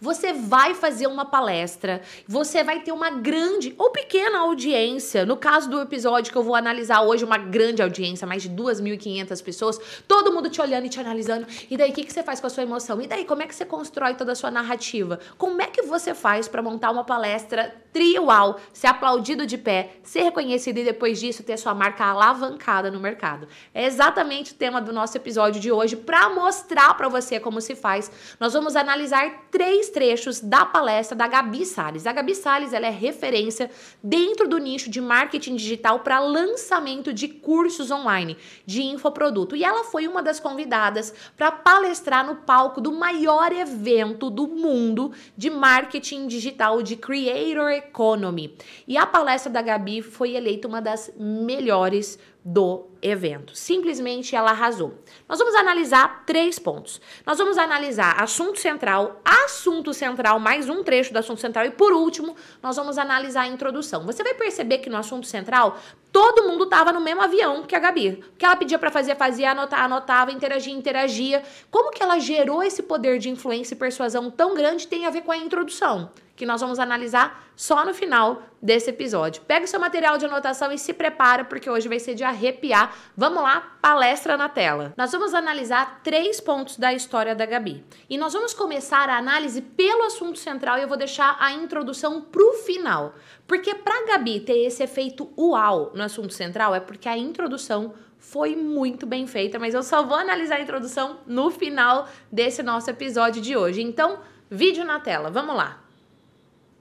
Você vai fazer uma palestra, você vai ter uma grande ou pequena audiência. No caso do episódio que eu vou analisar hoje, uma grande audiência, mais de 2.500 pessoas, todo mundo te olhando e te analisando. E daí, o que, que você faz com a sua emoção? E daí, como é que você constrói toda a sua narrativa? Como é que você faz para montar uma palestra triual, ser aplaudido de pé, ser reconhecido e depois disso ter sua marca alavancada no mercado? É exatamente o tema do nosso episódio de hoje para mostrar para você como se faz. Nós vamos analisar três três trechos da palestra da Gabi Sales. A Gabi Sales ela é referência dentro do nicho de marketing digital para lançamento de cursos online de infoproduto. E ela foi uma das convidadas para palestrar no palco do maior evento do mundo de marketing digital de Creator Economy. E a palestra da Gabi foi eleita uma das melhores do evento. Simplesmente ela arrasou. Nós vamos analisar três pontos. Nós vamos analisar assunto central, assunto central, mais um trecho do assunto central e por último, nós vamos analisar a introdução. Você vai perceber que no assunto central, todo mundo estava no mesmo avião que a Gabi. O que ela pedia para fazer, fazia, anotar, anotava, interagia, interagia. Como que ela gerou esse poder de influência e persuasão tão grande tem a ver com a introdução que nós vamos analisar só no final desse episódio. Pega o seu material de anotação e se prepara, porque hoje vai ser de arrepiar. Vamos lá, palestra na tela. Nós vamos analisar três pontos da história da Gabi. E nós vamos começar a análise pelo assunto central e eu vou deixar a introdução pro final. Porque para Gabi ter esse efeito uau no assunto central é porque a introdução foi muito bem feita, mas eu só vou analisar a introdução no final desse nosso episódio de hoje. Então, vídeo na tela. Vamos lá.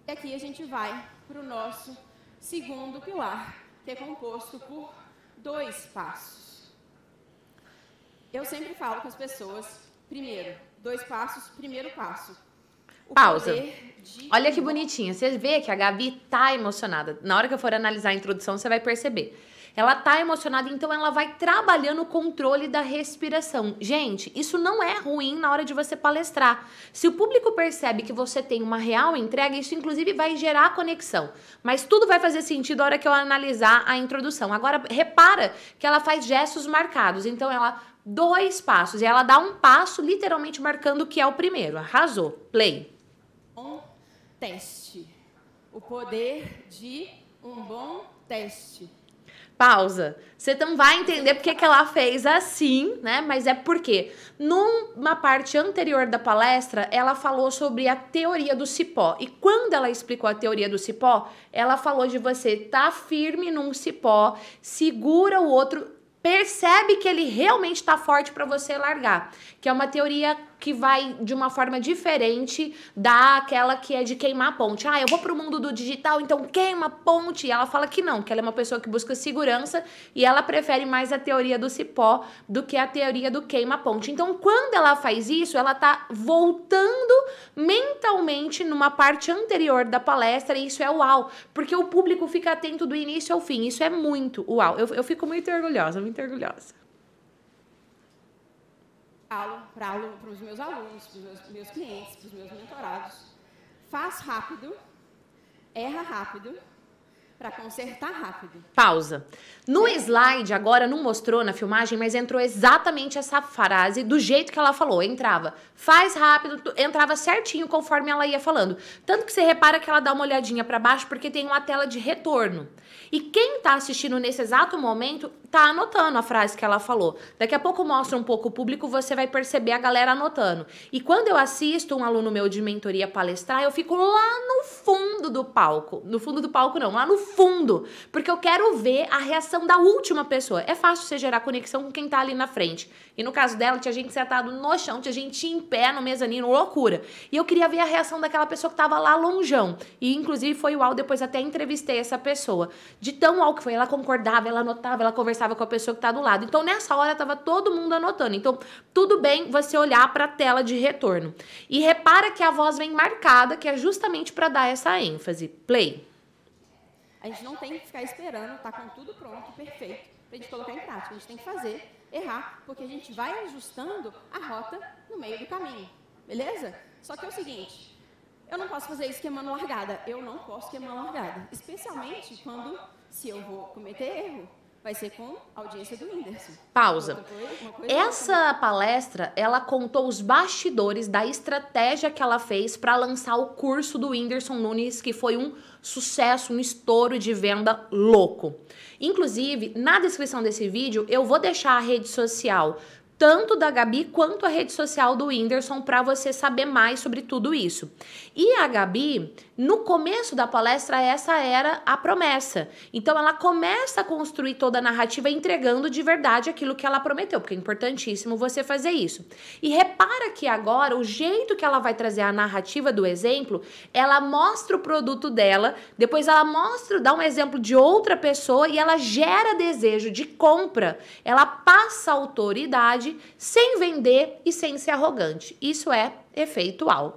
E aqui a gente vai para o nosso segundo pilar, que é composto por dois passos. Eu sempre falo com as pessoas, primeiro, dois passos, primeiro passo. Pausa. De... Olha que bonitinha. Você vê que a Gabi tá emocionada. Na hora que eu for analisar a introdução, você vai perceber. Ela tá emocionada, então ela vai trabalhando o controle da respiração. Gente, isso não é ruim na hora de você palestrar. Se o público percebe que você tem uma real entrega, isso inclusive vai gerar conexão. Mas tudo vai fazer sentido na hora que eu analisar a introdução. Agora, repara que ela faz gestos marcados. Então, ela dois passos e ela dá um passo literalmente marcando o que é o primeiro. Arrasou. Play. Um teste. O poder de um bom teste. Pausa. Você não vai entender porque que ela fez assim, né? Mas é porque numa parte anterior da palestra, ela falou sobre a teoria do cipó. E quando ela explicou a teoria do cipó, ela falou de você tá firme num cipó, segura o outro, percebe que ele realmente está forte para você largar, que é uma teoria que vai de uma forma diferente daquela que é de queimar a ponte. Ah, eu vou pro mundo do digital, então queima a ponte. E ela fala que não, que ela é uma pessoa que busca segurança e ela prefere mais a teoria do cipó do que a teoria do queima a ponte. Então, quando ela faz isso, ela tá voltando mentalmente numa parte anterior da palestra e isso é uau, porque o público fica atento do início ao fim. Isso é muito uau. Eu, eu fico muito orgulhosa, muito orgulhosa para os meus alunos, para os meus, meus clientes, para os meus mentorados. Faz rápido, erra rápido, para consertar rápido. Pausa. No slide, agora não mostrou na filmagem, mas entrou exatamente essa frase do jeito que ela falou. Entrava, faz rápido, entrava certinho conforme ela ia falando. Tanto que você repara que ela dá uma olhadinha para baixo porque tem uma tela de retorno. E quem tá assistindo nesse exato momento tá anotando a frase que ela falou. Daqui a pouco mostra um pouco o público, você vai perceber a galera anotando. E quando eu assisto um aluno meu de mentoria palestrar, eu fico lá no fundo do palco. No fundo do palco não, lá no fundo, porque eu quero ver a reação da última pessoa. É fácil você gerar conexão com quem tá ali na frente. E no caso dela, tinha gente sentado no chão, tinha gente em pé no mezanino, loucura. E eu queria ver a reação daquela pessoa que tava lá longeão. E inclusive foi o Al, depois até entrevistei essa pessoa. De tão al que foi, ela concordava, ela anotava, ela conversava com a pessoa que tá do lado. Então nessa hora tava todo mundo anotando. Então, tudo bem você olhar para a tela de retorno. E repara que a voz vem marcada, que é justamente para dar essa ênfase. Play. A gente não tem que ficar esperando, tá com tudo pronto, perfeito, pra gente colocar em prática. A gente tem que fazer, errar, porque a gente vai ajustando a rota no meio do caminho. Beleza? Só que é o seguinte, eu não posso fazer isso queimando largada. Eu não posso queimar largada. Especialmente quando, se eu vou cometer erro, vai ser com a audiência do Whindersson. Pausa. Essa palestra, ela contou os bastidores da estratégia que ela fez para lançar o curso do Whindersson Nunes, que foi um sucesso, um estouro de venda louco. Inclusive, na descrição desse vídeo, eu vou deixar a rede social tanto da Gabi quanto a rede social do Whindersson para você saber mais sobre tudo isso. E a Gabi, no começo da palestra, essa era a promessa. Então ela começa a construir toda a narrativa entregando de verdade aquilo que ela prometeu, porque é importantíssimo você fazer isso. E repara que agora o jeito que ela vai trazer a narrativa do exemplo, ela mostra o produto dela, depois ela mostra, dá um exemplo de outra pessoa e ela gera desejo de compra. Ela passa autoridade sem vender e sem ser arrogante. Isso é efeitual.